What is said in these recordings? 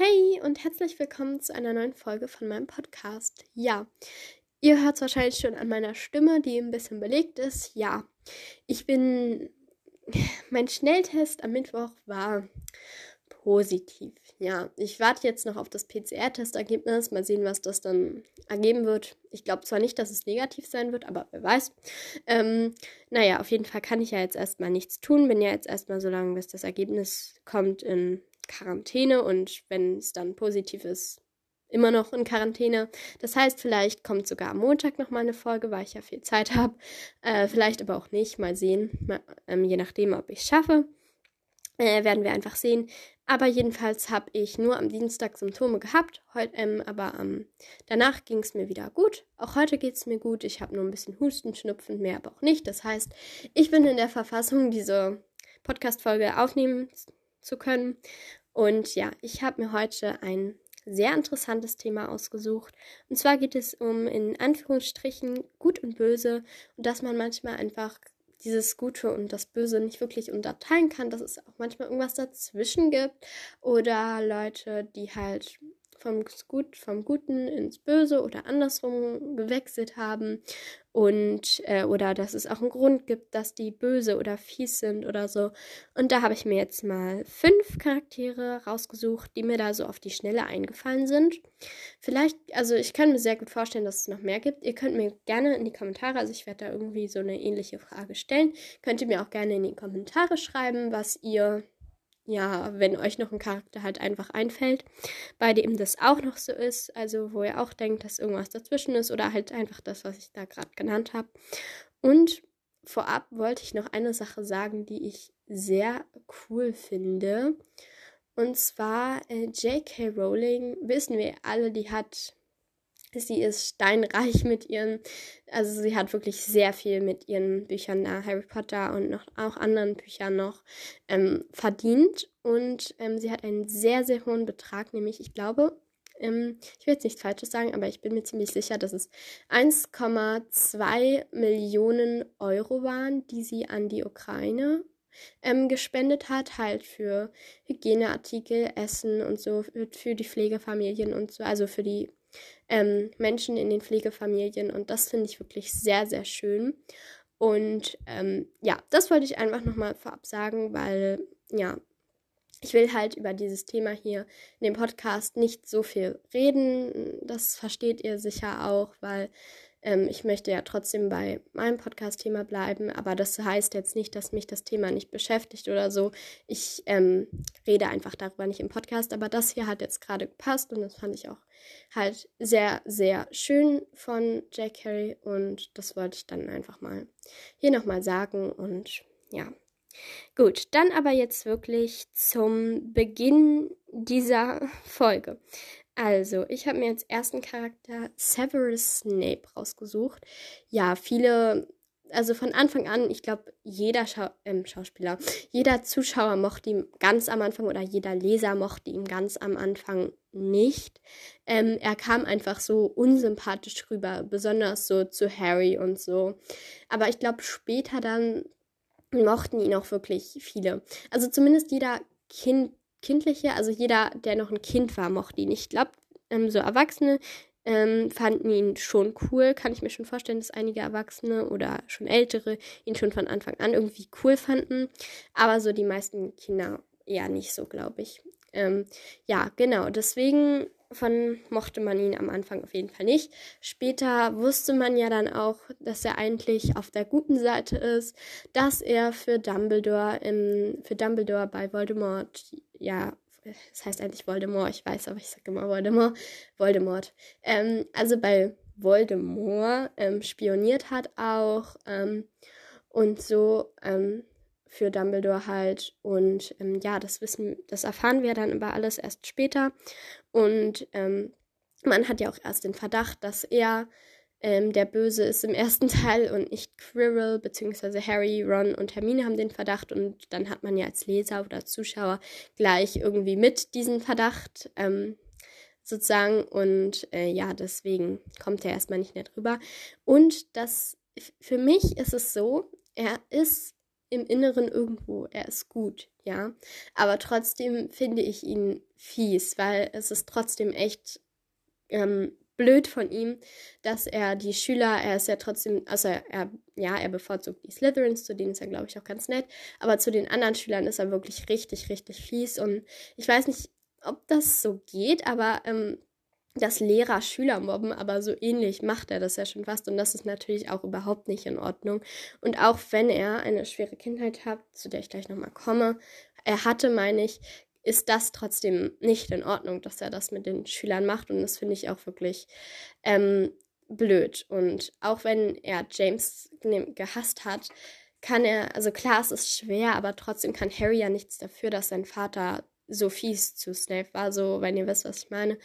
Hey und herzlich willkommen zu einer neuen Folge von meinem Podcast. Ja, ihr hört es wahrscheinlich schon an meiner Stimme, die ein bisschen belegt ist. Ja, ich bin. Mein Schnelltest am Mittwoch war positiv. Ja, ich warte jetzt noch auf das PCR-Testergebnis. Mal sehen, was das dann ergeben wird. Ich glaube zwar nicht, dass es negativ sein wird, aber wer weiß. Ähm, naja, auf jeden Fall kann ich ja jetzt erstmal nichts tun. Bin ja jetzt erstmal so lange, bis das Ergebnis kommt in Quarantäne und wenn es dann positiv ist, immer noch in Quarantäne. Das heißt, vielleicht kommt sogar am Montag nochmal eine Folge, weil ich ja viel Zeit habe. Äh, vielleicht aber auch nicht. Mal sehen. Mal, ähm, je nachdem, ob ich es schaffe. Äh, werden wir einfach sehen. Aber jedenfalls habe ich nur am Dienstag Symptome gehabt. Heut, ähm, aber ähm, danach ging es mir wieder gut. Auch heute geht es mir gut. Ich habe nur ein bisschen Husten, Schnupfen, mehr aber auch nicht. Das heißt, ich bin in der Verfassung, diese Podcast-Folge aufnehmen zu können. Und ja, ich habe mir heute ein sehr interessantes Thema ausgesucht. Und zwar geht es um in Anführungsstrichen Gut und Böse und dass man manchmal einfach dieses Gute und das Böse nicht wirklich unterteilen kann, dass es auch manchmal irgendwas dazwischen gibt oder Leute, die halt vom, Gut, vom Guten ins Böse oder andersrum gewechselt haben und äh, oder dass es auch einen Grund gibt, dass die böse oder fies sind oder so. Und da habe ich mir jetzt mal fünf Charaktere rausgesucht, die mir da so auf die Schnelle eingefallen sind. Vielleicht, also ich kann mir sehr gut vorstellen, dass es noch mehr gibt. Ihr könnt mir gerne in die Kommentare, also ich werde da irgendwie so eine ähnliche Frage stellen, könnt ihr mir auch gerne in die Kommentare schreiben, was ihr ja, wenn euch noch ein Charakter halt einfach einfällt, bei dem das auch noch so ist, also wo ihr auch denkt, dass irgendwas dazwischen ist oder halt einfach das, was ich da gerade genannt habe. Und vorab wollte ich noch eine Sache sagen, die ich sehr cool finde. Und zwar äh, J.K. Rowling, wissen wir alle, die hat Sie ist steinreich mit ihren, also sie hat wirklich sehr viel mit ihren Büchern da, Harry Potter und noch auch anderen Büchern noch ähm, verdient. Und ähm, sie hat einen sehr, sehr hohen Betrag, nämlich ich glaube, ähm, ich will jetzt nichts Falsches sagen, aber ich bin mir ziemlich sicher, dass es 1,2 Millionen Euro waren, die sie an die Ukraine ähm, gespendet hat, halt für Hygieneartikel, Essen und so, für, die Pflegefamilien und so, also für die ähm, Menschen in den Pflegefamilien und das finde ich wirklich sehr, sehr schön. Und ähm, ja, das wollte ich einfach nochmal vorab sagen, weil ja, ich will halt über dieses Thema hier in dem Podcast nicht so viel reden. Das versteht ihr sicher auch, weil ähm, ich möchte ja trotzdem bei meinem Podcast-Thema bleiben, aber das heißt jetzt nicht, dass mich das Thema nicht beschäftigt oder so. Ich ähm, rede einfach darüber nicht im Podcast, aber das hier hat jetzt gerade gepasst und das fand ich auch halt sehr, sehr schön von Jack Harry und das wollte ich dann einfach mal hier nochmal sagen und ja. Gut, dann aber jetzt wirklich zum Beginn dieser Folge. Also, ich habe mir als ersten Charakter Severus Snape rausgesucht. Ja, viele, also von Anfang an, ich glaube, jeder Schau ähm, Schauspieler, jeder Zuschauer mochte ihn ganz am Anfang oder jeder Leser mochte ihn ganz am Anfang nicht. Ähm, er kam einfach so unsympathisch rüber, besonders so zu Harry und so. Aber ich glaube, später dann mochten ihn auch wirklich viele. Also zumindest jeder Kind Kindliche, also jeder, der noch ein Kind war, mochte ihn. Ich glaube, ähm, so Erwachsene ähm, fanden ihn schon cool. Kann ich mir schon vorstellen, dass einige Erwachsene oder schon Ältere ihn schon von Anfang an irgendwie cool fanden. Aber so die meisten Kinder eher nicht so, glaube ich. Ähm, ja, genau. Deswegen von mochte man ihn am Anfang auf jeden Fall nicht. Später wusste man ja dann auch, dass er eigentlich auf der guten Seite ist, dass er für Dumbledore im, für Dumbledore bei Voldemort, ja, das heißt eigentlich Voldemort, ich weiß, aber ich sage immer Voldemort, Voldemort. Ähm, also bei Voldemort ähm, spioniert hat auch ähm, und so ähm, für Dumbledore halt. Und ähm, ja, das wissen, das erfahren wir dann aber alles erst später. Und ähm, man hat ja auch erst den Verdacht, dass er ähm, der Böse ist im ersten Teil und nicht Quirrell, beziehungsweise Harry, Ron und Hermine haben den Verdacht und dann hat man ja als Leser oder Zuschauer gleich irgendwie mit diesen Verdacht ähm, sozusagen und äh, ja, deswegen kommt er erstmal nicht mehr drüber. Und das, für mich ist es so, er ist im Inneren irgendwo, er ist gut, ja. Aber trotzdem finde ich ihn fies, weil es ist trotzdem echt ähm, blöd von ihm, dass er die Schüler, er ist ja trotzdem, also er, ja, er bevorzugt die Slytherins, zu denen ist er, glaube ich, auch ganz nett, aber zu den anderen Schülern ist er wirklich richtig, richtig fies und ich weiß nicht, ob das so geht, aber ähm, dass Lehrer Schüler mobben, aber so ähnlich macht er das ja schon fast und das ist natürlich auch überhaupt nicht in Ordnung. Und auch wenn er eine schwere Kindheit hat, zu der ich gleich nochmal komme, er hatte, meine ich, ist das trotzdem nicht in Ordnung, dass er das mit den Schülern macht und das finde ich auch wirklich ähm, blöd. Und auch wenn er James gehasst hat, kann er, also klar, es ist schwer, aber trotzdem kann Harry ja nichts dafür, dass sein Vater so fies zu Snape war, so, wenn ihr wisst, was ich meine.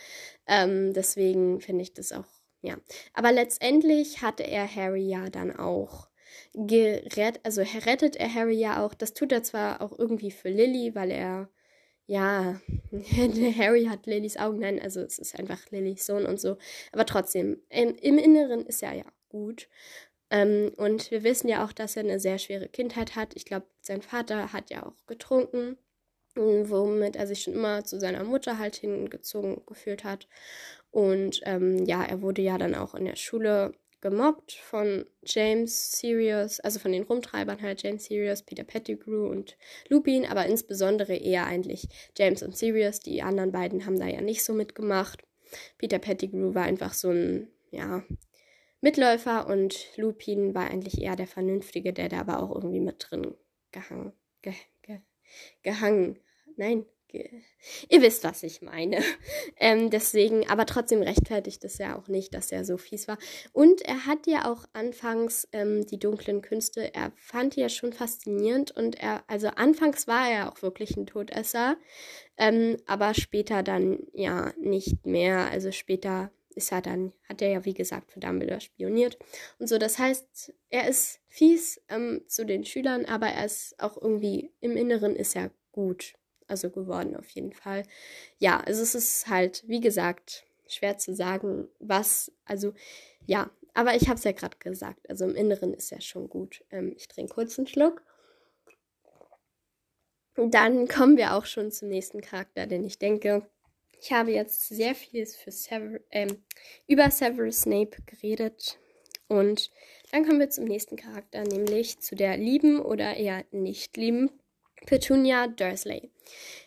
Ähm, deswegen finde ich das auch, ja. Aber letztendlich hatte er Harry ja dann auch gerettet, also rettet er Harry ja auch. Das tut er zwar auch irgendwie für Lily, weil er, ja, Harry hat Lillys Augen, nein, also es ist einfach Lillys Sohn und so. Aber trotzdem, im, im Inneren ist er ja gut. Ähm, und wir wissen ja auch, dass er eine sehr schwere Kindheit hat. Ich glaube, sein Vater hat ja auch getrunken womit er sich schon immer zu seiner Mutter halt hingezogen gefühlt hat. Und ähm, ja, er wurde ja dann auch in der Schule gemobbt von James Sirius, also von den Rumtreibern halt James Sirius, Peter Pettigrew und Lupin, aber insbesondere eher eigentlich James und Sirius. Die anderen beiden haben da ja nicht so mitgemacht. Peter Pettigrew war einfach so ein, ja, Mitläufer und Lupin war eigentlich eher der Vernünftige, der da aber auch irgendwie mit drin gehangen, ge, ge, gehangen nein, ihr wisst, was ich meine. Ähm, deswegen, aber trotzdem rechtfertigt es ja auch nicht, dass er so fies war. Und er hat ja auch anfangs ähm, die dunklen Künste, er fand die ja schon faszinierend und er, also anfangs war er auch wirklich ein Todesser, ähm, aber später dann ja nicht mehr. Also später ist er dann, hat er ja wie gesagt für Dumbledore spioniert und so. Das heißt, er ist fies ähm, zu den Schülern, aber er ist auch irgendwie im Inneren ist er gut also geworden auf jeden Fall. Ja, also es ist halt, wie gesagt, schwer zu sagen, was, also ja, aber ich habe es ja gerade gesagt, also im Inneren ist ja schon gut. Ähm, ich trinke kurz einen Schluck. Dann kommen wir auch schon zum nächsten Charakter, denn ich denke, ich habe jetzt sehr viel für Sever ähm, über Severus Snape geredet. Und dann kommen wir zum nächsten Charakter, nämlich zu der lieben oder eher nicht lieben Petunia Dursley.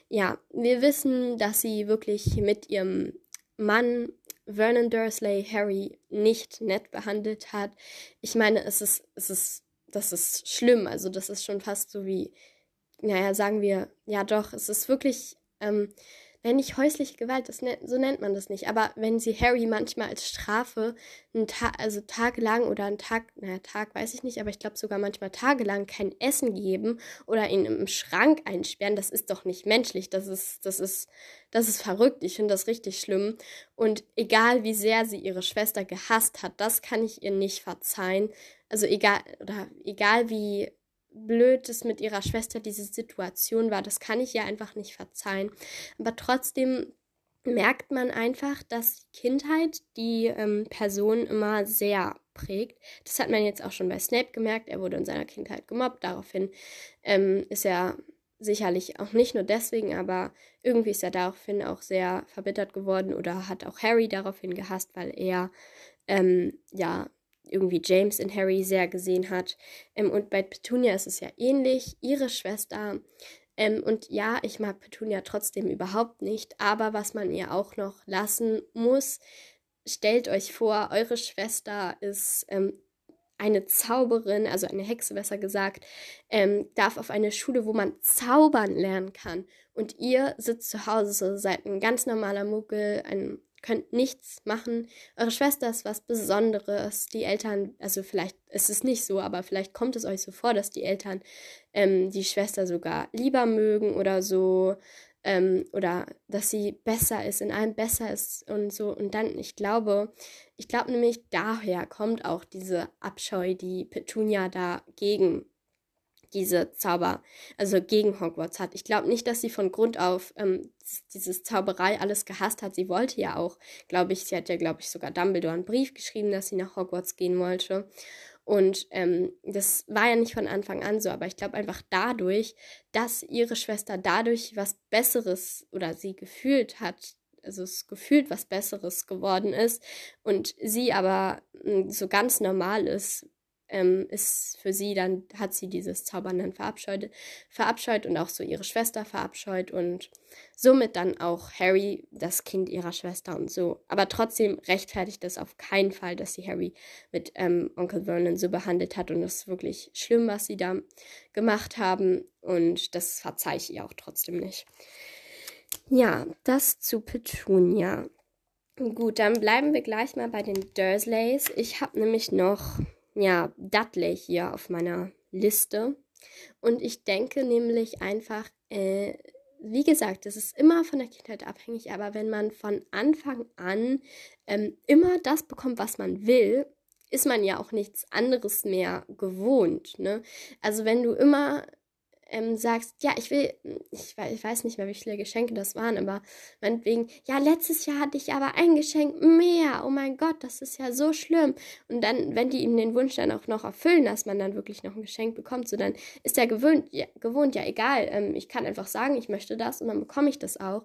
Ja, wir wissen, dass sie wirklich mit ihrem Mann Vernon Dursley Harry nicht nett behandelt hat. Ich meine, es ist, es ist, das ist schlimm. Also das ist schon fast so wie, naja, sagen wir, ja doch, es ist wirklich ähm, Nein, nicht häusliche Gewalt, das nennt, so nennt man das nicht. Aber wenn sie Harry manchmal als Strafe einen Tag, also tagelang oder einen Tag, naja, Tag weiß ich nicht, aber ich glaube sogar manchmal tagelang kein Essen geben oder ihn im Schrank einsperren, das ist doch nicht menschlich. Das ist, das ist, das ist verrückt. Ich finde das richtig schlimm. Und egal wie sehr sie ihre Schwester gehasst hat, das kann ich ihr nicht verzeihen. Also egal, oder egal wie blöd es mit ihrer Schwester diese Situation war. Das kann ich ihr einfach nicht verzeihen. Aber trotzdem merkt man einfach, dass die Kindheit die ähm, Person immer sehr prägt. Das hat man jetzt auch schon bei Snape gemerkt. Er wurde in seiner Kindheit gemobbt. Daraufhin ähm, ist er sicherlich auch nicht nur deswegen, aber irgendwie ist er daraufhin auch sehr verbittert geworden oder hat auch Harry daraufhin gehasst, weil er ähm, ja irgendwie James in Harry sehr gesehen hat. Ähm, und bei Petunia ist es ja ähnlich. Ihre Schwester. Ähm, und ja, ich mag Petunia trotzdem überhaupt nicht. Aber was man ihr auch noch lassen muss, stellt euch vor, eure Schwester ist ähm, eine Zauberin, also eine Hexe besser gesagt, ähm, darf auf eine Schule, wo man zaubern lernen kann. Und ihr sitzt zu Hause, seid ein ganz normaler Muggel, ein könnt nichts machen. Eure Schwester ist was Besonderes. Die Eltern, also vielleicht ist es nicht so, aber vielleicht kommt es euch so vor, dass die Eltern ähm, die Schwester sogar lieber mögen oder so. Ähm, oder dass sie besser ist, in allem besser ist und so. Und dann, ich glaube, ich glaube nämlich, daher kommt auch diese Abscheu, die Petunia dagegen diese Zauber, also gegen Hogwarts hat. Ich glaube nicht, dass sie von Grund auf ähm, dieses Zauberei alles gehasst hat. Sie wollte ja auch, glaube ich, sie hat ja, glaube ich, sogar Dumbledore einen Brief geschrieben, dass sie nach Hogwarts gehen wollte. Und ähm, das war ja nicht von Anfang an so, aber ich glaube einfach dadurch, dass ihre Schwester dadurch was Besseres oder sie gefühlt hat, also es gefühlt was Besseres geworden ist und sie aber hm, so ganz normal ist, ähm, ist für sie dann, hat sie dieses Zaubern dann verabscheut, verabscheut und auch so ihre Schwester verabscheut und somit dann auch Harry, das Kind ihrer Schwester und so. Aber trotzdem rechtfertigt das auf keinen Fall, dass sie Harry mit ähm, Onkel Vernon so behandelt hat und das ist wirklich schlimm, was sie da gemacht haben und das verzeihe ich ihr auch trotzdem nicht. Ja, das zu Petunia. Gut, dann bleiben wir gleich mal bei den Dursleys. Ich habe nämlich noch ja, Dudley hier auf meiner Liste. Und ich denke nämlich einfach, äh, wie gesagt, das ist immer von der Kindheit abhängig, aber wenn man von Anfang an ähm, immer das bekommt, was man will, ist man ja auch nichts anderes mehr gewohnt. Ne? Also wenn du immer ähm, sagst, ja, ich will, ich, ich, weiß nicht mehr, wie viele Geschenke das waren, aber meinetwegen, ja, letztes Jahr hatte ich aber ein Geschenk mehr. Oh mein Gott, das ist ja so schlimm. Und dann, wenn die ihm den Wunsch dann auch noch erfüllen, dass man dann wirklich noch ein Geschenk bekommt, so dann ist er gewöhnt, ja, gewohnt, ja, egal. Ähm, ich kann einfach sagen, ich möchte das und dann bekomme ich das auch.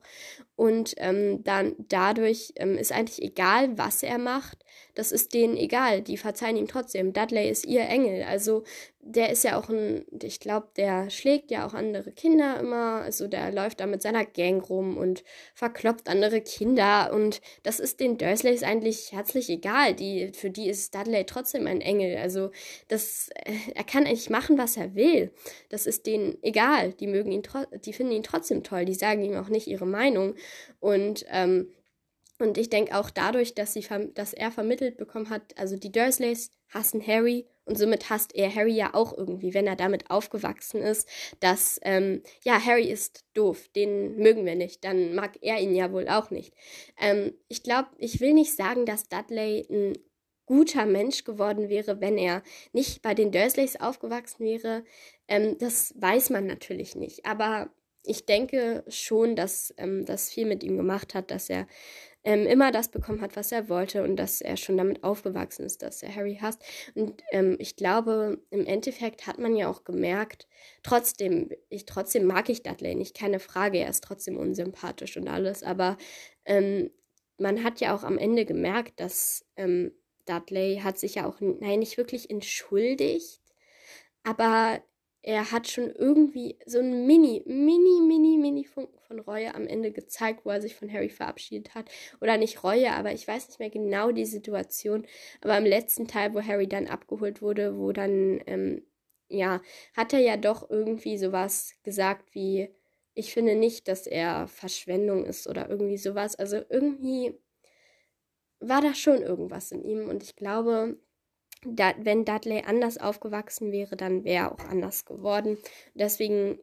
Und ähm, dann dadurch ähm, ist eigentlich egal, was er macht. Das ist denen egal. Die verzeihen ihm trotzdem. Dudley ist ihr Engel. Also der ist ja auch ein, ich glaube, der schlägt ja auch andere Kinder immer. Also der läuft da mit seiner Gang rum und verkloppt andere Kinder. Und das ist den Dursleys eigentlich herzlich egal. Die, für die ist Dudley trotzdem ein Engel. Also das, äh, er kann eigentlich machen, was er will. Das ist denen egal. Die mögen ihn, die finden ihn trotzdem toll. Die sagen ihm auch nicht ihre Meinung. Und ähm, und ich denke auch dadurch, dass, sie, dass er vermittelt bekommen hat, also die Dursleys hassen Harry und somit hasst er Harry ja auch irgendwie, wenn er damit aufgewachsen ist, dass, ähm, ja, Harry ist doof, den mögen wir nicht, dann mag er ihn ja wohl auch nicht. Ähm, ich glaube, ich will nicht sagen, dass Dudley ein guter Mensch geworden wäre, wenn er nicht bei den Dursleys aufgewachsen wäre. Ähm, das weiß man natürlich nicht, aber ich denke schon, dass ähm, das viel mit ihm gemacht hat, dass er ähm, immer das bekommen hat, was er wollte und dass er schon damit aufgewachsen ist, dass er Harry hasst. Und ähm, ich glaube, im Endeffekt hat man ja auch gemerkt, trotzdem, ich trotzdem mag ich Dudley nicht, keine Frage, er ist trotzdem unsympathisch und alles, aber ähm, man hat ja auch am Ende gemerkt, dass ähm, Dudley hat sich ja auch, nein, nicht wirklich entschuldigt, aber er hat schon irgendwie so ein mini, mini, mini, mini Funken von Reue am Ende gezeigt, wo er sich von Harry verabschiedet hat. Oder nicht Reue, aber ich weiß nicht mehr genau die Situation. Aber im letzten Teil, wo Harry dann abgeholt wurde, wo dann, ähm, ja, hat er ja doch irgendwie sowas gesagt wie, ich finde nicht, dass er Verschwendung ist oder irgendwie sowas. Also irgendwie war da schon irgendwas in ihm und ich glaube, da, wenn Dudley anders aufgewachsen wäre, dann wäre er auch anders geworden. Deswegen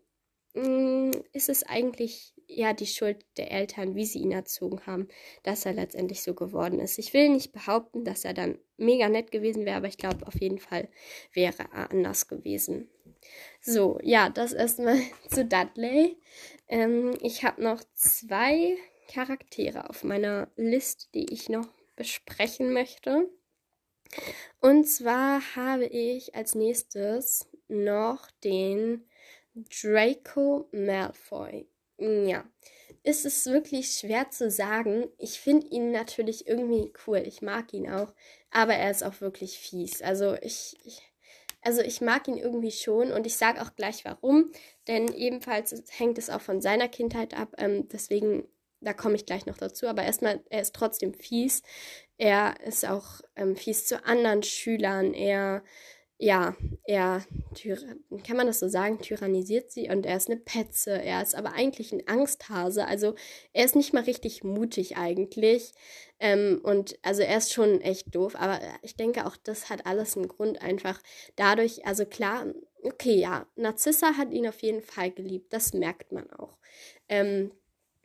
mh, mm, ist es eigentlich ja die Schuld der Eltern, wie sie ihn erzogen haben, dass er letztendlich so geworden ist. Ich will nicht behaupten, dass er dann mega nett gewesen wäre, aber ich glaube, auf jeden Fall wäre er anders gewesen. So, ja, das erstmal zu Dudley. Ähm, ich habe noch zwei Charaktere auf meiner Liste, die ich noch besprechen möchte. Und zwar habe ich als nächstes noch den Draco Malfoy. Ja, ist es wirklich schwer zu sagen. Ich finde ihn natürlich irgendwie cool. Ich mag ihn auch. Aber er ist auch wirklich fies. Also ich, ich also ich mag ihn irgendwie schon und ich sage auch gleich warum. Denn ebenfalls hängt es auch von seiner Kindheit ab. Ähm, deswegen da komme ich gleich noch dazu, aber erstmal, er ist trotzdem fies. Er ist auch ähm, fies zu anderen Schülern. Er, ja, er, kann man das so sagen, tyrannisiert sie und er ist eine Petze. Er ist aber eigentlich ein Angsthase. Also er ist nicht mal richtig mutig eigentlich. Ähm, und also er ist schon echt doof, aber ich denke auch, das hat alles einen Grund einfach dadurch, also klar, okay, ja, Narzissa hat ihn auf jeden Fall geliebt, das merkt man auch. Ähm,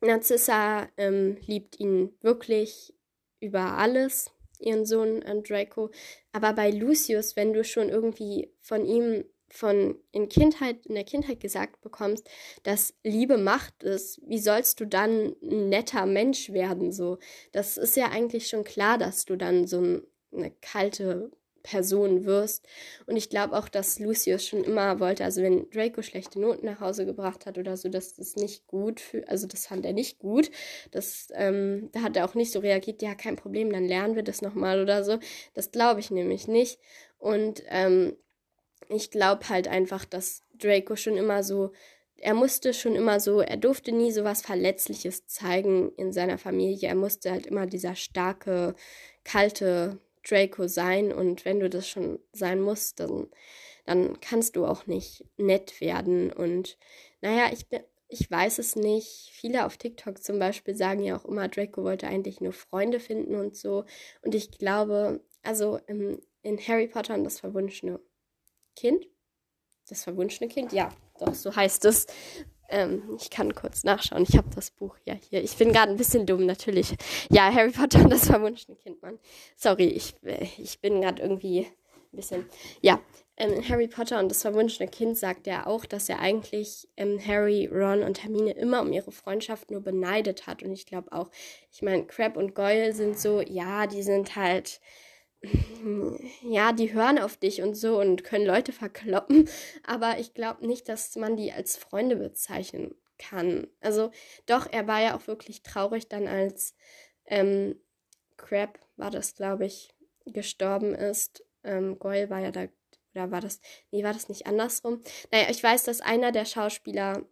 Narzissa ähm, liebt ihn wirklich über alles, ihren Sohn äh, Draco. Aber bei Lucius, wenn du schon irgendwie von ihm von in Kindheit, in der Kindheit gesagt bekommst, dass Liebe Macht ist, wie sollst du dann ein netter Mensch werden? So, das ist ja eigentlich schon klar, dass du dann so eine kalte Person wirst. Und ich glaube auch, dass Lucius schon immer wollte, also wenn Draco schlechte Noten nach Hause gebracht hat oder so, dass das nicht gut für, also das fand er nicht gut. Das, ähm, da hat er auch nicht so reagiert, ja, kein Problem, dann lernen wir das nochmal oder so. Das glaube ich nämlich nicht. Und ähm, ich glaube halt einfach, dass Draco schon immer so er musste schon immer so, er durfte nie so was Verletzliches zeigen in seiner Familie. Er musste halt immer dieser starke, kalte Draco sein. Und wenn du das schon sein musst, dann, dann kannst du auch nicht nett werden. Und naja, ich bin. Ich weiß es nicht. Viele auf TikTok zum Beispiel sagen ja auch immer, Draco wollte eigentlich nur Freunde finden und so. Und ich glaube, also in, in Harry Potter und das verwunschene Kind, das verwunschene Kind, ja, doch, so heißt es. Ähm, ich kann kurz nachschauen. Ich habe das Buch ja hier. Ich bin gerade ein bisschen dumm, natürlich. Ja, Harry Potter und das verwunschene Kind, Mann. Sorry, ich, äh, ich bin gerade irgendwie ein bisschen. Ja, ähm, Harry Potter und das verwunschene Kind sagt er auch, dass er eigentlich ähm, Harry, Ron und Hermine immer um ihre Freundschaft nur beneidet hat. Und ich glaube auch, ich meine, Crab und Goyle sind so, ja, die sind halt ja, die hören auf dich und so und können Leute verkloppen, aber ich glaube nicht, dass man die als Freunde bezeichnen kann. Also doch, er war ja auch wirklich traurig dann, als ähm, Crab, war das, glaube ich, gestorben ist. Ähm, Goyle war ja da, oder war das, nee, war das nicht andersrum? Naja, ich weiß, dass einer der Schauspieler,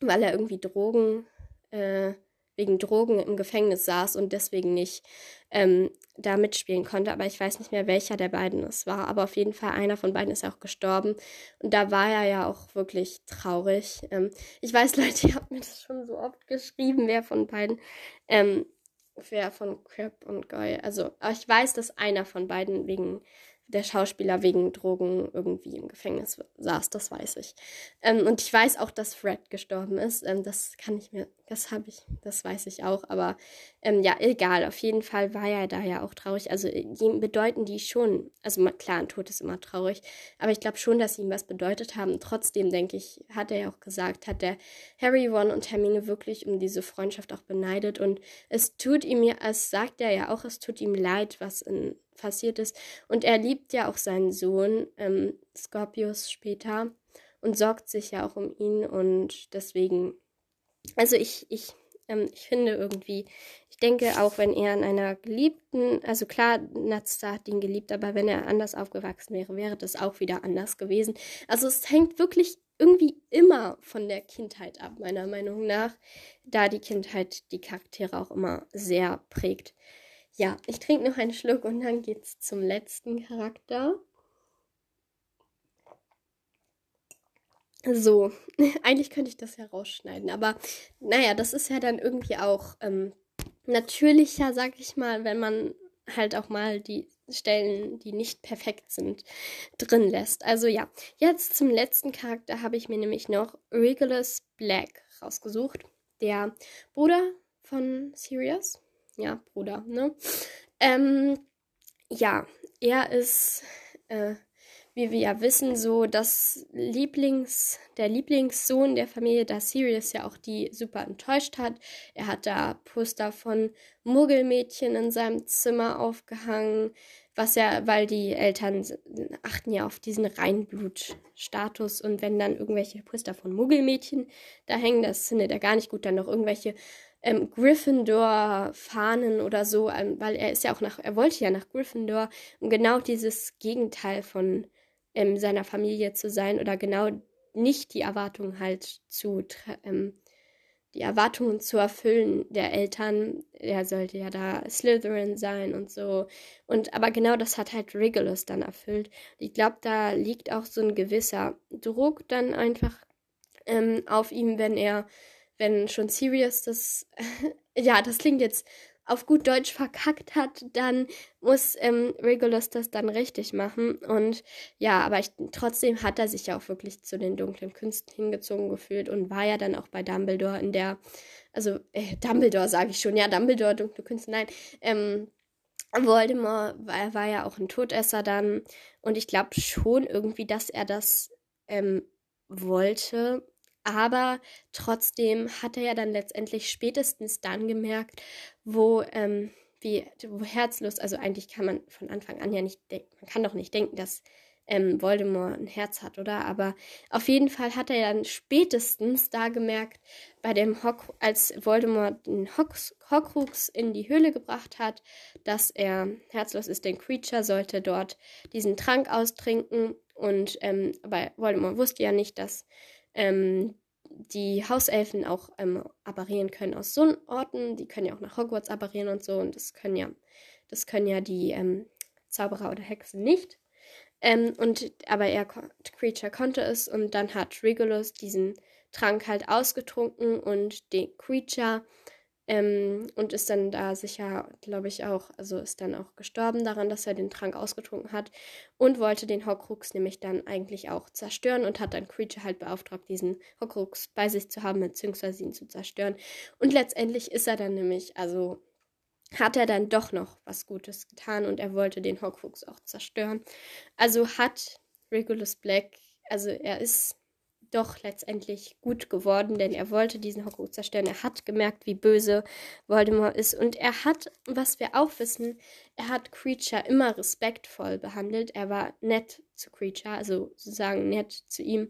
weil er irgendwie Drogen, äh, wegen Drogen im Gefängnis saß und deswegen nicht ähm, da mitspielen konnte. Aber ich weiß nicht mehr, welcher der beiden es war. Aber auf jeden Fall einer von beiden ist ja auch gestorben. Und da war er ja auch wirklich traurig. Ähm, ich weiß, Leute, ihr habt mir das schon so oft geschrieben, wer von beiden, ähm, wer von Crab und Goy. Also, ich weiß, dass einer von beiden wegen der Schauspieler wegen Drogen irgendwie im Gefängnis saß, das weiß ich. Ähm, und ich weiß auch, dass Fred gestorben ist. Ähm, das kann ich mir, das habe ich, das weiß ich auch. Aber ähm, ja, egal. Auf jeden Fall war er da ja auch traurig. Also ihm bedeuten die schon, also klar, ein Tod ist immer traurig, aber ich glaube schon, dass sie ihm was bedeutet haben. Trotzdem denke ich, hat er ja auch gesagt, hat der Harry, Ron und Hermine wirklich um diese Freundschaft auch beneidet. Und es tut ihm ja, es sagt er ja auch, es tut ihm leid, was in passiert ist. Und er liebt ja auch seinen Sohn, ähm, Scorpius, später und sorgt sich ja auch um ihn. Und deswegen, also ich, ich, ähm, ich finde irgendwie, ich denke auch, wenn er in einer geliebten, also klar, Natsta hat ihn geliebt, aber wenn er anders aufgewachsen wäre, wäre das auch wieder anders gewesen. Also es hängt wirklich irgendwie immer von der Kindheit ab, meiner Meinung nach, da die Kindheit die Charaktere auch immer sehr prägt. Ja, ich trinke noch einen Schluck und dann geht's zum letzten Charakter. So, eigentlich könnte ich das ja rausschneiden, aber naja, das ist ja dann irgendwie auch ähm, natürlicher, sag ich mal, wenn man halt auch mal die Stellen, die nicht perfekt sind, drin lässt. Also ja, jetzt zum letzten Charakter habe ich mir nämlich noch Regulus Black rausgesucht, der Bruder von Sirius ja, Bruder, ne? Ähm, ja, er ist, äh, wie wir ja wissen, so das Lieblings, der Lieblingssohn der Familie, da Sirius ja auch die super enttäuscht hat. Er hat da Poster von Muggelmädchen in seinem Zimmer aufgehangen, was ja, weil die Eltern achten ja auf diesen Reinblutstatus und wenn dann irgendwelche Poster von Muggelmädchen da hängen, das findet er gar nicht gut, dann noch irgendwelche ähm, Gryffindor-Fahnen oder so, ähm, weil er ist ja auch nach, er wollte ja nach Gryffindor, um genau dieses Gegenteil von ähm, seiner Familie zu sein oder genau nicht die Erwartungen halt zu, ähm, die Erwartungen zu erfüllen der Eltern. Er sollte ja da Slytherin sein und so. Und aber genau das hat halt Regulus dann erfüllt. Ich glaube, da liegt auch so ein gewisser Druck dann einfach ähm, auf ihm, wenn er wenn schon Sirius das, ja, das klingt jetzt auf gut Deutsch verkackt hat, dann muss ähm, Regulus das dann richtig machen. Und ja, aber ich, trotzdem hat er sich ja auch wirklich zu den dunklen Künsten hingezogen gefühlt und war ja dann auch bei Dumbledore in der, also äh, Dumbledore sage ich schon, ja, Dumbledore, dunkle Künste, nein, ähm, Voldemort war, war ja auch ein Todesser dann und ich glaube schon irgendwie, dass er das ähm, wollte aber trotzdem hat er ja dann letztendlich spätestens dann gemerkt, wo, ähm, wie herzlos, also eigentlich kann man von Anfang an ja nicht denken, man kann doch nicht denken, dass ähm, Voldemort ein Herz hat, oder? Aber auf jeden Fall hat er dann spätestens da gemerkt, bei dem Hock, als Voldemort den Hocks, Horcrux in die Höhle gebracht hat, dass er herzlos ist, denn Creature sollte dort diesen Trank austrinken und ähm, aber Voldemort wusste ja nicht, dass ähm, die Hauselfen auch ähm, apparieren können aus so Orten. Die können ja auch nach Hogwarts apparieren und so. Und das können ja, das können ja die ähm, Zauberer oder Hexen nicht. Ähm, und aber er Creature konnte es und dann hat Regulus diesen Trank halt ausgetrunken und den Creature ähm, und ist dann da sicher, glaube ich, auch, also ist dann auch gestorben daran, dass er den Trank ausgetrunken hat und wollte den Horcrux nämlich dann eigentlich auch zerstören und hat dann Creature halt beauftragt, diesen Horcrux bei sich zu haben, beziehungsweise ihn zu zerstören. Und letztendlich ist er dann nämlich, also hat er dann doch noch was Gutes getan und er wollte den Horcrux auch zerstören. Also hat Regulus Black, also er ist doch letztendlich gut geworden, denn er wollte diesen Horcrux zerstören. Er hat gemerkt, wie böse Voldemort ist und er hat, was wir auch wissen, er hat Creature immer respektvoll behandelt. Er war nett zu Creature, also sozusagen nett zu ihm.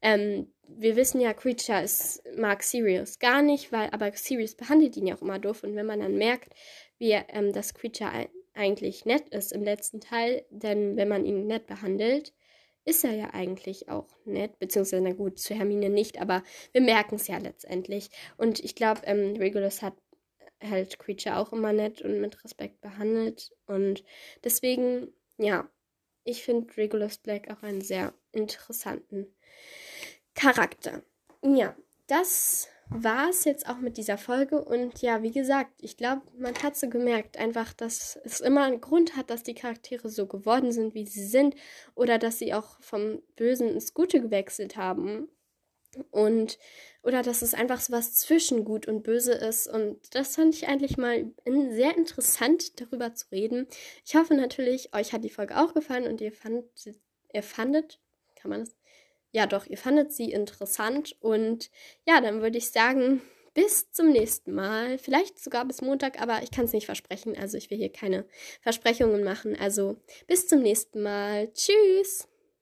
Ähm, wir wissen ja, Creature ist, mag Sirius gar nicht, weil aber Sirius behandelt ihn ja auch immer doof und wenn man dann merkt, wie ähm, das Creature eigentlich nett ist im letzten Teil, denn wenn man ihn nett behandelt, ist er ja eigentlich auch nett, beziehungsweise, na gut, zu Hermine nicht, aber wir merken es ja letztendlich. Und ich glaube, ähm, Regulus hat halt Creature auch immer nett und mit Respekt behandelt. Und deswegen, ja, ich finde Regulus Black auch einen sehr interessanten Charakter. Ja, das war es jetzt auch mit dieser Folge. Und ja, wie gesagt, ich glaube, man hat so gemerkt, einfach, dass es immer einen Grund hat, dass die Charaktere so geworden sind, wie sie sind. Oder dass sie auch vom Bösen ins Gute gewechselt haben. Und, oder dass es einfach so was zwischen Gut und Böse ist. Und das fand ich eigentlich mal sehr interessant, darüber zu reden. Ich hoffe natürlich, euch hat die Folge auch gefallen und ihr fandet, ihr fandet, kann man das? Ja doch, ihr fandet sie interessant. Und ja, dann würde ich sagen, bis zum nächsten Mal. Vielleicht sogar bis Montag, aber ich kann es nicht versprechen. Also ich will hier keine Versprechungen machen. Also bis zum nächsten Mal. Tschüss.